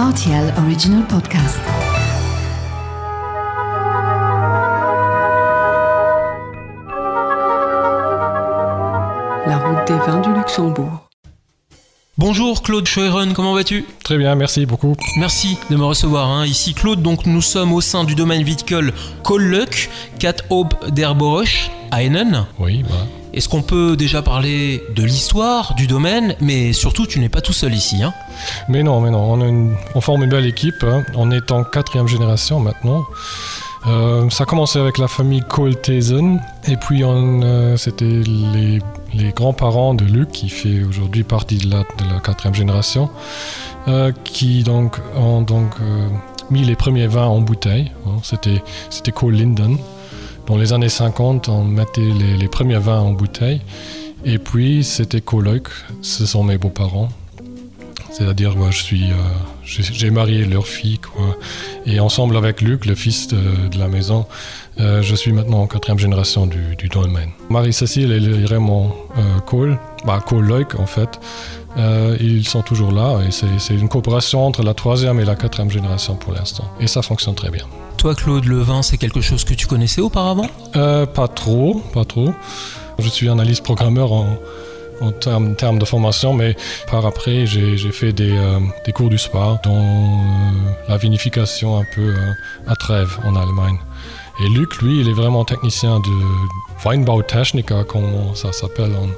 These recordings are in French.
RTL Original Podcast. La route des vins du Luxembourg. Bonjour Claude Scheuren, comment vas-tu? Très bien, merci beaucoup. Merci de me recevoir. hein. Ici Claude, donc nous sommes au sein du domaine viticole Kolluck, 4 Aube d'Herboroche, à Hennen. Oui, bah, Est-ce qu'on peut déjà parler de l'histoire du domaine Mais surtout, tu n'es pas tout seul ici. Hein? Mais non, mais non, on, a forme une belle équipe. hein. On est en quatrième génération maintenant. Euh, ça a commencé avec la famille Coltesen et puis euh, c'était les, grands-parents de Luc qui fait aujourd'hui partie de la, quatrième génération euh, qui donc ont donc mis les premiers vins en bouteille. hein. C'était Cole Linden. Dans les années 50, on mettait les, premiers vins en bouteille. Et puis c'était Coloc, ce sont mes beaux-parents. C'est-à-dire, moi, je suis, euh, j'ai marié leur fille, quoi. Et ensemble avec Luc, le fils de, la maison, euh, je suis maintenant en quatrième génération du, du domaine. Marie-Cécile et Raymond euh, Cole, bah, Cole-Loic, en fait, euh, ils sont toujours là. Et c'est une coopération entre la troisième et la quatrième génération pour l'instant. Et ça fonctionne très bien. Toi Claude, le vin, c'est quelque chose que tu connaissais auparavant? Euh, pas trop, pas trop. Je suis analyste programmeur en, en termes, de formation, mais par après, j'ai fait des, euh, des cours du dans euh, la vinification un peu à Trèves, en Allemagne. Et Luc, lui, il est vraiment technicien de Weinbautechniker, comme ça s'appelle en,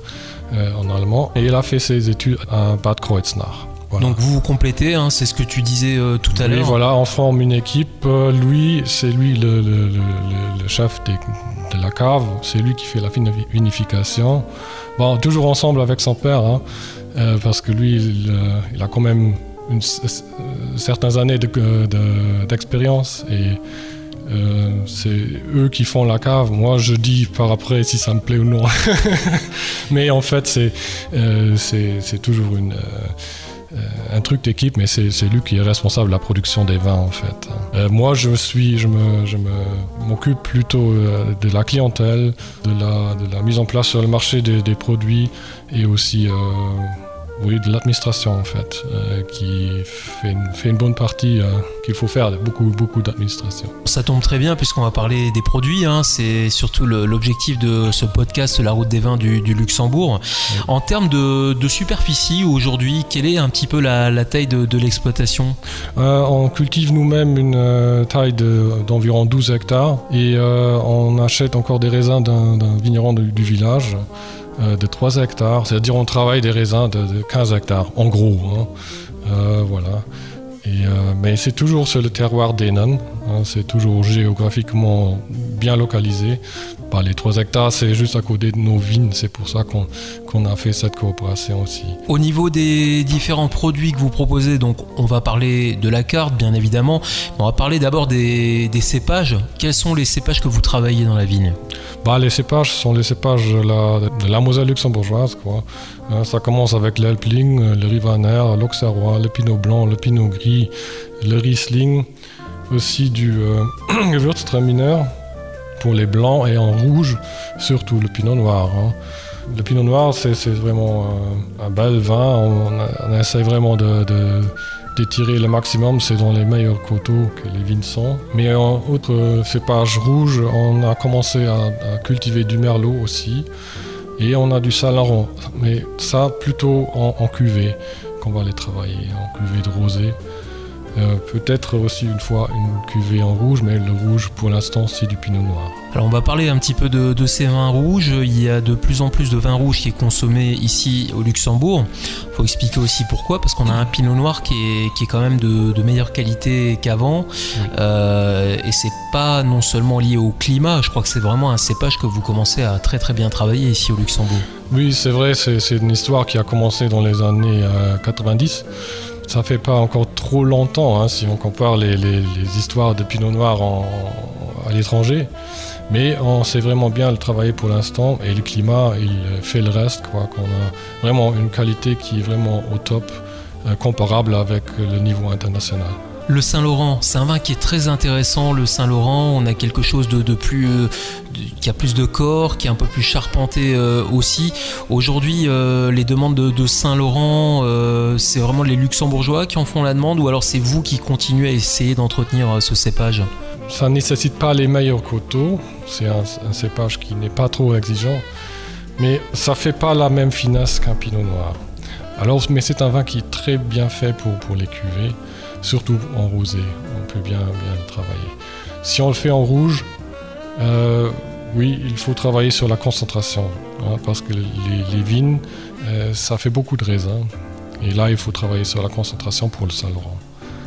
euh, en allemand. Et il a fait ses études à Bad Kreuznach. Voilà. Donc vous vous complétez, hein, c'est ce que tu disais euh, tout à l'heure. voilà, on forme une équipe. Euh, lui, c'est lui le, le- le- le- le chef des- de la cave. C'est lui qui fait la vini- vinification. Bon, toujours ensemble avec son père, hein, euh, parce que lui, il, il a quand même une, certaines années de- de- d'expérience et euh, c'est eux qui font la cave. Moi, je dis par après si ça me plaît ou non. Mais en fait, c'est euh, toujours une, euh, euh, un truc d'équipe, mais c'est lui qui est responsable de la production des vins en fait. Moi, je suis, je me, je m'occupe plutôt de la clientèle, de la, de la mise en place sur le marché des, produits et aussi oui, de l'administration en fait, euh, qui fait une, fait une bonne partie euh, qu'il faut faire, beaucoup, beaucoup d'administration. Ça tombe très bien puisqu'on va parler des produits. hein. C'est surtout l'objectif de ce podcast, La route des vins du, du Luxembourg. En termes de, de superficie, aujourd'hui, quelle est un petit peu la, la taille de, de l'exploitation? Euh, on cultive nous-mêmes une taille de- d'environ 12 hectares et on achète encore des raisins d'un d'un vigneron du, du village euh, de 3 hectares. C'est-à-dire on travaille des raisins de, de 15 hectares, en gros. hein. Euh, voilà. Euh, mais c'est toujours sur le terroir d'Henan. hein, c'est toujours géographiquement bien localisé. Bah, les 3 hectares, c'est juste à côté de nos vignes. C'est pour ça qu'on a fait cette coopération aussi. Au niveau des différents produits que vous proposez, donc on va parler de la carte bien évidemment, on va parler d'abord des, des cépages. Quels sont les cépages que vous travaillez dans la vigne? Bah, les cépages sont les cépages de la, de la Moselle luxembourgeoise. Quoi. Hein, ça commence avec l'Elpling, le Rivaner, l'Auxerrois, le Pinot Blanc, le Pinot Gris, le Riesling, aussi du euh, les blancs et en rouge, surtout le Pinot Noir. hein. Le Pinot Noir, c'est vraiment euh, un bel vin. On, on essaie vraiment de- d'étirer le maximum, c'est dans les meilleurs coteaux que les vignes sont. Mais en autre euh, cépage rouge, on a commencé à, cultiver du merlot aussi. Et on a du salaron. Mais ça, plutôt en, cuvée, qu'on va les travailler, en cuvée de rosé. Euh, Peut-être aussi une fois une cuvée en rouge, mais le rouge pour l'instant c'est du pinot noir. Alors on va parler un petit peu de, de ces vins rouges. Il y a de plus en plus de vin rouge qui est consommé ici au Luxembourg. Il faut expliquer aussi pourquoi, parce qu'on a un pinot noir qui est, qui est quand même de, de meilleure qualité qu'avant. Euh, et c'est pas non seulement lié au climat, je crois que c'est vraiment un cépage que vous commencez à très très bien travailler ici au Luxembourg. Oui, c'est vrai, c'est une histoire qui a commencé dans les années euh, 90. Ça fait pas encore trop longtemps hein, si on compare les, les- histoires de Pinot Noir à l'étranger. Mais on sait vraiment bien le travailler pour l'instant et le climat, il fait le reste. Quoi, qu'on a vraiment une qualité qui est vraiment au top, euh, comparable avec le niveau international. Le Saint-Laurent, c'est un vin qui est très intéressant. Le Saint-Laurent, on a quelque chose de, plus, euh, qui a plus de corps, qui est un peu plus charpenté euh, aussi. Aujourd'hui, euh, les demandes de, Saint-Laurent, c'est vraiment les Luxembourgeois qui en font la demande, ou alors c'est vous qui continuez à essayer d'entretenir ce cépage? Ça ne nécessite pas les meilleurs coteaux. C'est un, cépage qui n'est pas trop exigeant, mais ça fait pas la même finesse qu'un Pinot Noir. Alors, mais c'est un vin qui est très bien fait pour, pour les cuvées surtout en rosé. On peut bien, bien le travailler. Si on le fait en rouge, euh, oui, il faut travailler sur la concentration, hein, parce que les, vignes, euh, ça fait beaucoup de raisins. Et là, il faut travailler sur la concentration pour le Saint-Laurent.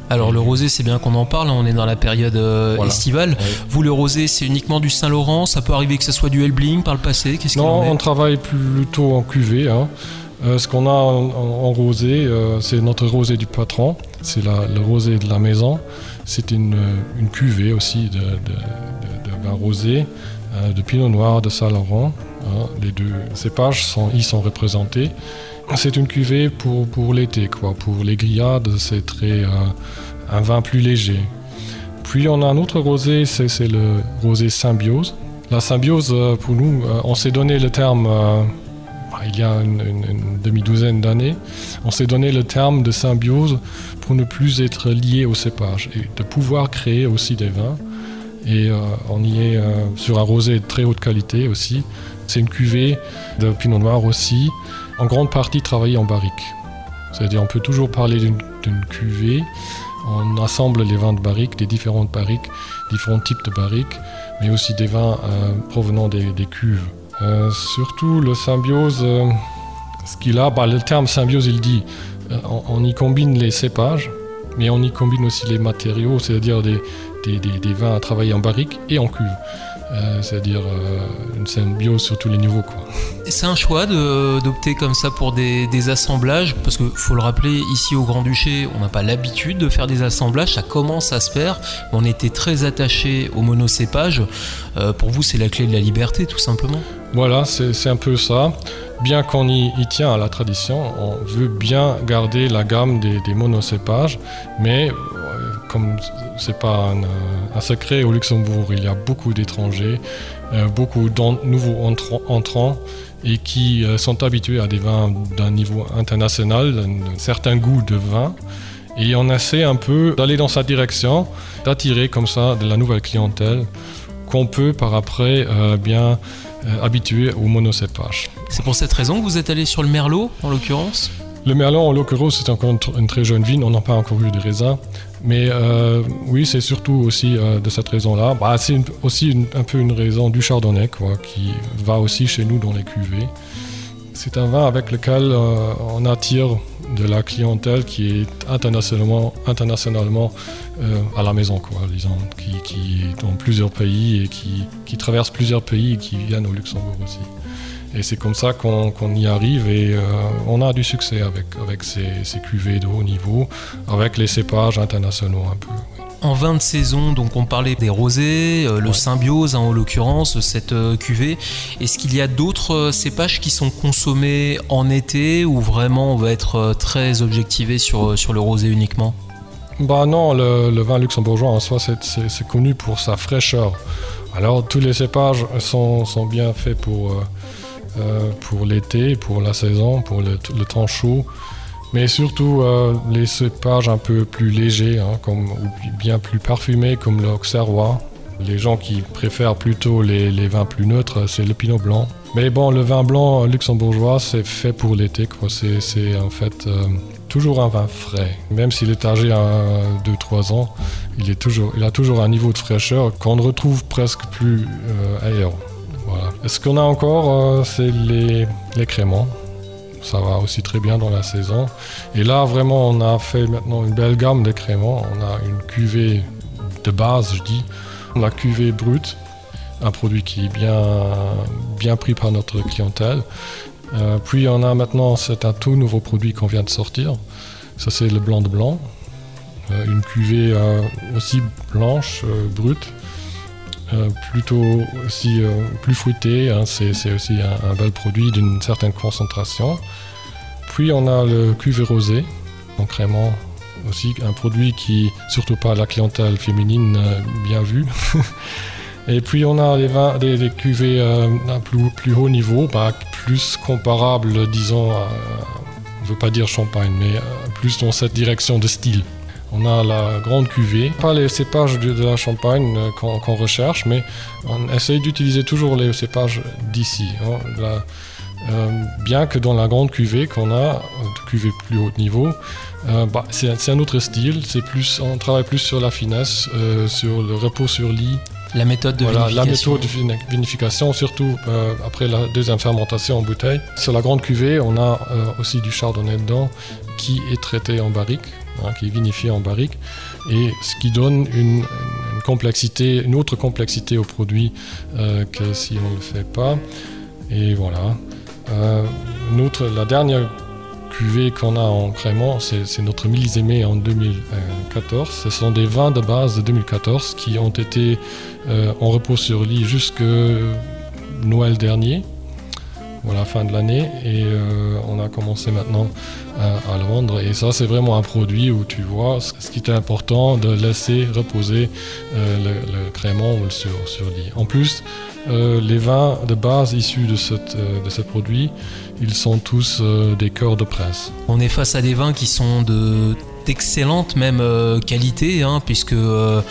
Alors le rosé, c'est bien qu'on en parle, on est dans la période euh, estivale. Vous, le rosé, c'est uniquement du Saint-Laurent? Ça peut arriver que ce soit du Elbling par le passé? Non, on travaille plutôt en cuvée. Hein. Ce qu'on a en, rosé, c'est notre rosé du patron c'est le rosé de la maison. C'est une, cuvée aussi de, vin rosé, euh, de pinot noir de Saint-Laurent. Hein. les deux cépages y sont représentés. C'est une cuvée pour, pour l'été, quoi. Pour les grillades, c'est très euh, un vin plus léger. Puis on a un autre rosé, c'est le rosé symbiose. La symbiose, euh, pour nous, on s'est donné le terme il y a une, demi-douzaine d'années, on s'est donné le terme de symbiose pour ne plus être lié au cépage et de pouvoir créer aussi des vins. Et euh, on y est euh, sur un rosé de très haute qualité aussi. C'est une cuvée de pinot noir aussi, en grande partie travaillée en barrique. C'est-à-dire on peut toujours parler d'une cuvée. On assemble les vins de barrique, des différentes barriques, différents types de barriques, mais aussi des vins euh, provenant des cuves. Euh, surtout le symbiose, euh, ce qu'il a, bah, le terme symbiose il dit, euh, on, y combine les cépages, mais on y combine aussi les matériaux, c'est-à-dire des, vins à travailler en barrique et en cuve. C'est-à-dire une symbiose sur tous les niveaux. C'est un choix d'opter comme ça pour des, assemblages, parce qu'il faut le rappeler, ici au Grand-Duché, on n'a pas l'habitude de faire des assemblages, ça commence à se faire, on était très attaché au monocépage. Pour vous, c'est la clé de la liberté, tout simplement Voilà, c'est un peu ça. Bien qu'on y, tient à la tradition, on veut bien garder la gamme des, monocépages, mais comme c'est pas un, secret au Luxembourg, il y a beaucoup d'étrangers, euh, beaucoup de nouveaux entrants, et qui euh, sont habitués à des vins d'un niveau international, un certain goût de vin. Et on essaie un peu d'aller dans sa direction, d'attirer comme ça de la nouvelle clientèle qu'on peut par après euh, bien habituer au monocépage. C'est pour cette raison que vous êtes allé sur le Merlot en l'occurrence le Merlot, en l'occurrence, c'est encore une, très jeune vigne, on n'a pas encore eu de raisins. Mais euh, oui, c'est surtout aussi euh, de cette raison-là. Bah, c'est aussi un peu une raison du chardonnay, quoi, qui va aussi chez nous dans les cuvées. C'est un vin avec lequel euh, on attire de la clientèle qui est internationalement, internationalement à la maison, quoi, disons, qui, qui, est dans plusieurs pays et qui, qui traverse plusieurs pays et qui viennent au Luxembourg aussi. Et c'est comme ça qu'on y arrive et euh, on a du succès avec, avec ces, ces, cuvées de haut niveau, avec les cépages internationaux un peu. En vin de saison, donc on parlait des rosés, euh, le symbiose hein, en l'occurrence, cette euh, cuvée. Est-ce qu'il y a d'autres cépages qui sont consommés en été ou vraiment on va être très objectivé sur, sur le rosé uniquement? Bah non, le, le, vin luxembourgeois en soi c'est connu pour sa fraîcheur. Alors tous les cépages sont, sont bien faits pour euh, pour l'été, pour la saison, pour le, temps chaud. Mais surtout euh, les cépages un peu plus légers, hein, comme, ou bien plus parfumés, comme l'Auxerrois. Les gens qui préfèrent plutôt les, vins plus neutres, c'est le pinot blanc. Mais bon, le vin blanc luxembourgeois, c'est fait pour l'été. C'est en fait euh, toujours un vin frais. Même s'il est âgé à 2-3 ans, il, a toujours un niveau de fraîcheur qu'on ne retrouve presque plus ailleurs. Ce qu'on a encore, euh, c'est les, les créments. Ça va aussi très bien dans la saison. Et là, vraiment, on a fait maintenant une belle gamme de créments. On a une cuvée de base, je dis, la cuvée brute, un produit qui est bien, bien pris par notre clientèle. Euh, puis on a maintenant, c'est un tout nouveau produit qu'on vient de sortir. Ça, c'est le blanc de blanc. Euh, une cuvée aussi blanche, brute, euh, plutôt aussi euh, plus fruité. Hein, c'est, aussi un, bel produit d'une certaine concentration. Puis on a le cuvée rosé, concrètement aussi un produit qui, surtout pas la clientèle féminine, euh, bien vu. Et puis on a les vins, des, cuvées à plus, plus haut niveau, bah, plus comparables, disons, à, je veux pas dire champagne, mais plus dans cette direction de style. On a la grande cuvée, pas les cépages de, la Champagne euh, qu'on recherche, mais on essaye d'utiliser toujours les cépages d'ici. Hein. Euh, bien que dans la grande cuvée qu'on a, euh, cuvée plus haut niveau, bah, c'est un autre style. C'est plus, on travaille plus sur la finesse, sur le repos sur lit. La méthode de vinification. La méthode de vinification, surtout après la deuxième fermentation en bouteille. Sur la grande cuvée, on a aussi du chardonnay dedans qui est traité en barrique. Hein, qui est vinifié en barrique, et ce qui donne une, complexité, une autre complexité au produit euh, que si on ne le fait pas. Et voilà. Euh, la dernière cuvée qu'on a en crément, c'est notre millésimé en 2014. Ce sont des vins de base de 2014 qui ont été euh, en repos sur lit jusque Noël dernier la fin de l'année et euh, on a commencé maintenant à, le vendre et ça c'est vraiment un produit où tu vois ce qui est important de laisser reposer euh, le, crément ou le sur. En plus, euh, les vins de base issus de, de ce produit, ils sont tous des cœurs de presse. On est face à des vins qui sont de d'excellente même euh, qualité, hein, puisque, euh,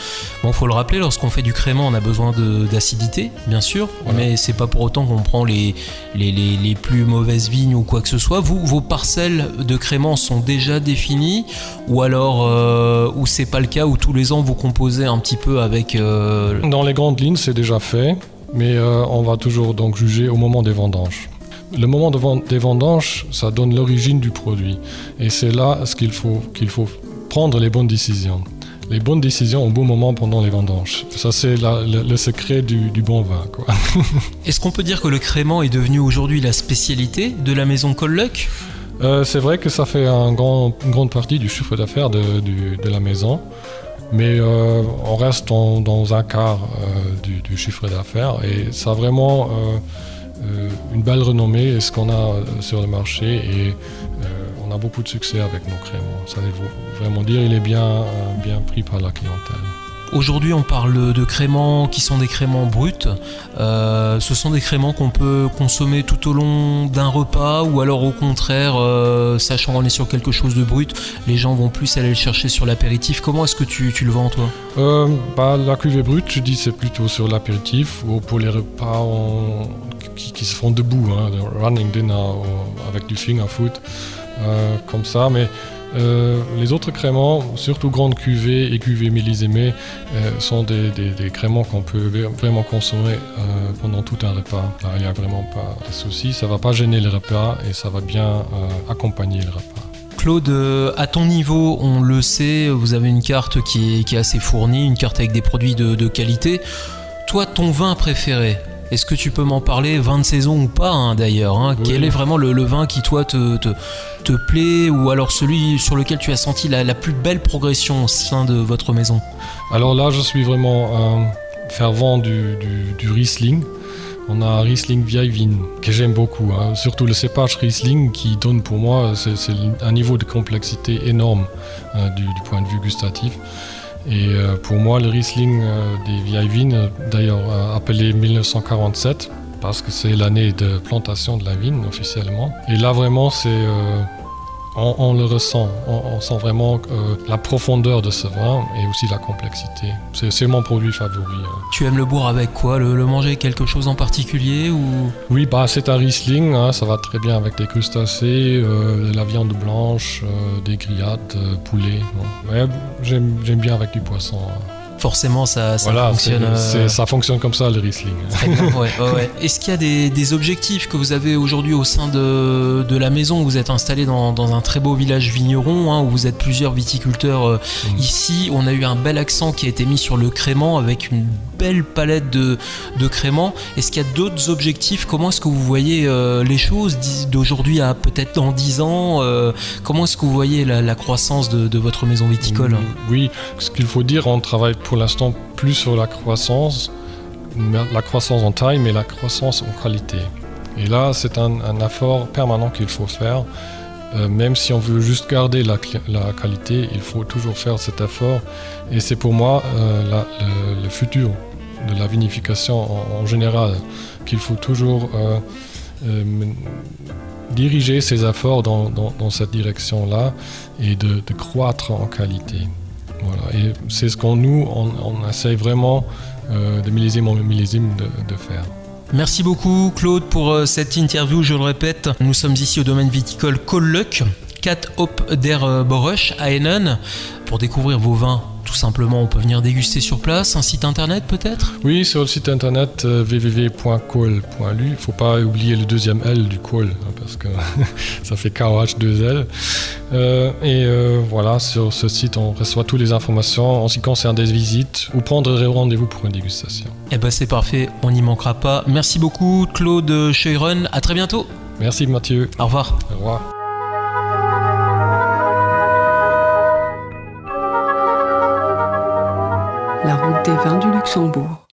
bon, faut le rappeler, lorsqu'on fait du crément, on a besoin d'acidité, bien sûr, mais c'est pas pour autant qu'on prend les, les, les, plus mauvaises vignes ou quoi que ce soit. Vous, vos parcelles de crément sont déjà définies, ou alors, euh, ou c'est pas le cas, où tous les ans vous composez un petit peu avec. Dans les grandes lignes, c'est déjà fait, mais on va toujours donc juger au moment des vendanges le moment de des vendanges, ça donne l'origine du produit. Et c'est là ce qu'il faut, qu'il faut prendre les bonnes décisions. Les bonnes décisions au bon moment pendant les vendanges. Ça, c'est le, secret du, bon vin. Est-ce qu'on peut dire que le crément est devenu aujourd'hui la spécialité de la maison Colluck? Euh, C'est vrai que ça fait un grand, une grande partie du chiffre d'affaires de, la maison. Mais euh, on reste dans un quart euh, du, chiffre d'affaires et ça vraiment euh, une belle renommée ce qu'on a euh, sur le marché et euh, on a beaucoup de succès avec nos créments. Ça veut vraiment dire il est bien, bien pris par la clientèle. Aujourd'hui, on parle de créments qui sont des créments bruts. ce sont des créments qu'on peut consommer tout au long d'un repas ou alors au contraire, sachant qu'on est sur quelque chose de brut, les gens vont plus aller le chercher sur l'apéritif. Comment est-ce que tu, le vends toi? Bah, La cuvée brute, je dis c'est plutôt sur l'apéritif ou pour les repas qui, se font debout, hein, running dinner avec du finger food, euh, comme ça. Mais euh, les autres créments, surtout grandes cuvées et cuvées millésimées, euh, sont des, créments qu'on peut vraiment consommer pendant tout un repas. Il n'y a vraiment pas de souci, ça ne va pas gêner le repas et ça va bien accompagner le repas. Claude, à ton niveau, on le sait, vous avez une carte qui est, assez fournie, une carte avec des produits de qualité. Toi, ton vin préféré, est-ce que tu peux m'en parler, vin de saison ou pas hein, d'ailleurs hein? Quel est vraiment le, vin qui toi te, te, plaît ou alors celui sur lequel tu as senti la, plus belle progression au sein de votre maison? Alors là, je suis vraiment fervent du, du, Riesling. On a un Riesling vieille vigne que j'aime beaucoup, hein. surtout le cépage Riesling qui donne pour moi c'est un niveau de complexité énorme du, du, point de vue gustatif. Et euh, pour moi, le Riesling euh, des vieilles vignes, d'ailleurs euh, appelé 1947, parce que c'est l'année de plantation de la vigne officiellement. Et là, vraiment, c'est on, le ressent, on, sent vraiment euh, la profondeur de ce vin et aussi la complexité. C'est mon produit favori. Hein. Tu aimes le boire avec quoi? Le, manger quelque chose en particulier ou? Oui, bah, c'est un Riesling, hein, ça va très bien avec des crustacés, euh, de la viande blanche, euh, des grillades, poulet. J'aime bien avec du poisson. Hein forcément ça, fonctionne. Euh, ça fonctionne comme ça le Riesling. Est-ce qu'il y a des, objectifs que vous avez aujourd'hui au sein de, la maison? Vous êtes installé dans, un très beau village vigneron hein, où vous êtes plusieurs viticulteurs euh, mm. ici. On a eu un bel accent qui a été mis sur le crément avec une belle palette de, de crément. Est-ce qu'il y a d'autres objectifs? Comment est-ce que vous voyez euh, les choses d'aujourd'hui à peut-être dans 10 ans Comment est-ce que vous voyez la, croissance de, de, votre maison viticole? Mm, Oui, ce qu'il faut dire, on travaille pour l'instant plus sur la croissance, la croissance en taille, mais la croissance en qualité. Et là, c'est un, effort permanent qu'il faut faire. Euh, même si on veut juste garder la, qualité, il faut toujours faire cet effort. Et c'est pour moi euh, le, futur de la vinification en, général, qu'il faut toujours diriger ses efforts dans, cette direction-là et de, croître en qualité. Et c'est ce qu'on nous, on, essaye vraiment de millésime en millésime de faire. Merci beaucoup Claude pour euh, cette interview. Je le répète, nous sommes ici au domaine viticole Kolluck, 4 Hop der Boruch à Hennen, pour découvrir vos vins tout simplement, on peut venir déguster sur place. Un site internet peut-être? Oui, sur le site internet euh, www.col.lu. Il ne faut pas oublier le deuxième L du col, hein, parce que ça fait KOH2L. Euh, et euh, voilà, sur ce site, on reçoit toutes les informations en ce qui concerne des visites ou prendre rendez-vous pour une dégustation. Eh ben c'est parfait, on n'y manquera pas. Merci beaucoup Claude Scheuren, à très bientôt. Merci Mathieu. Au revoir. Au revoir. Des vins du Luxembourg.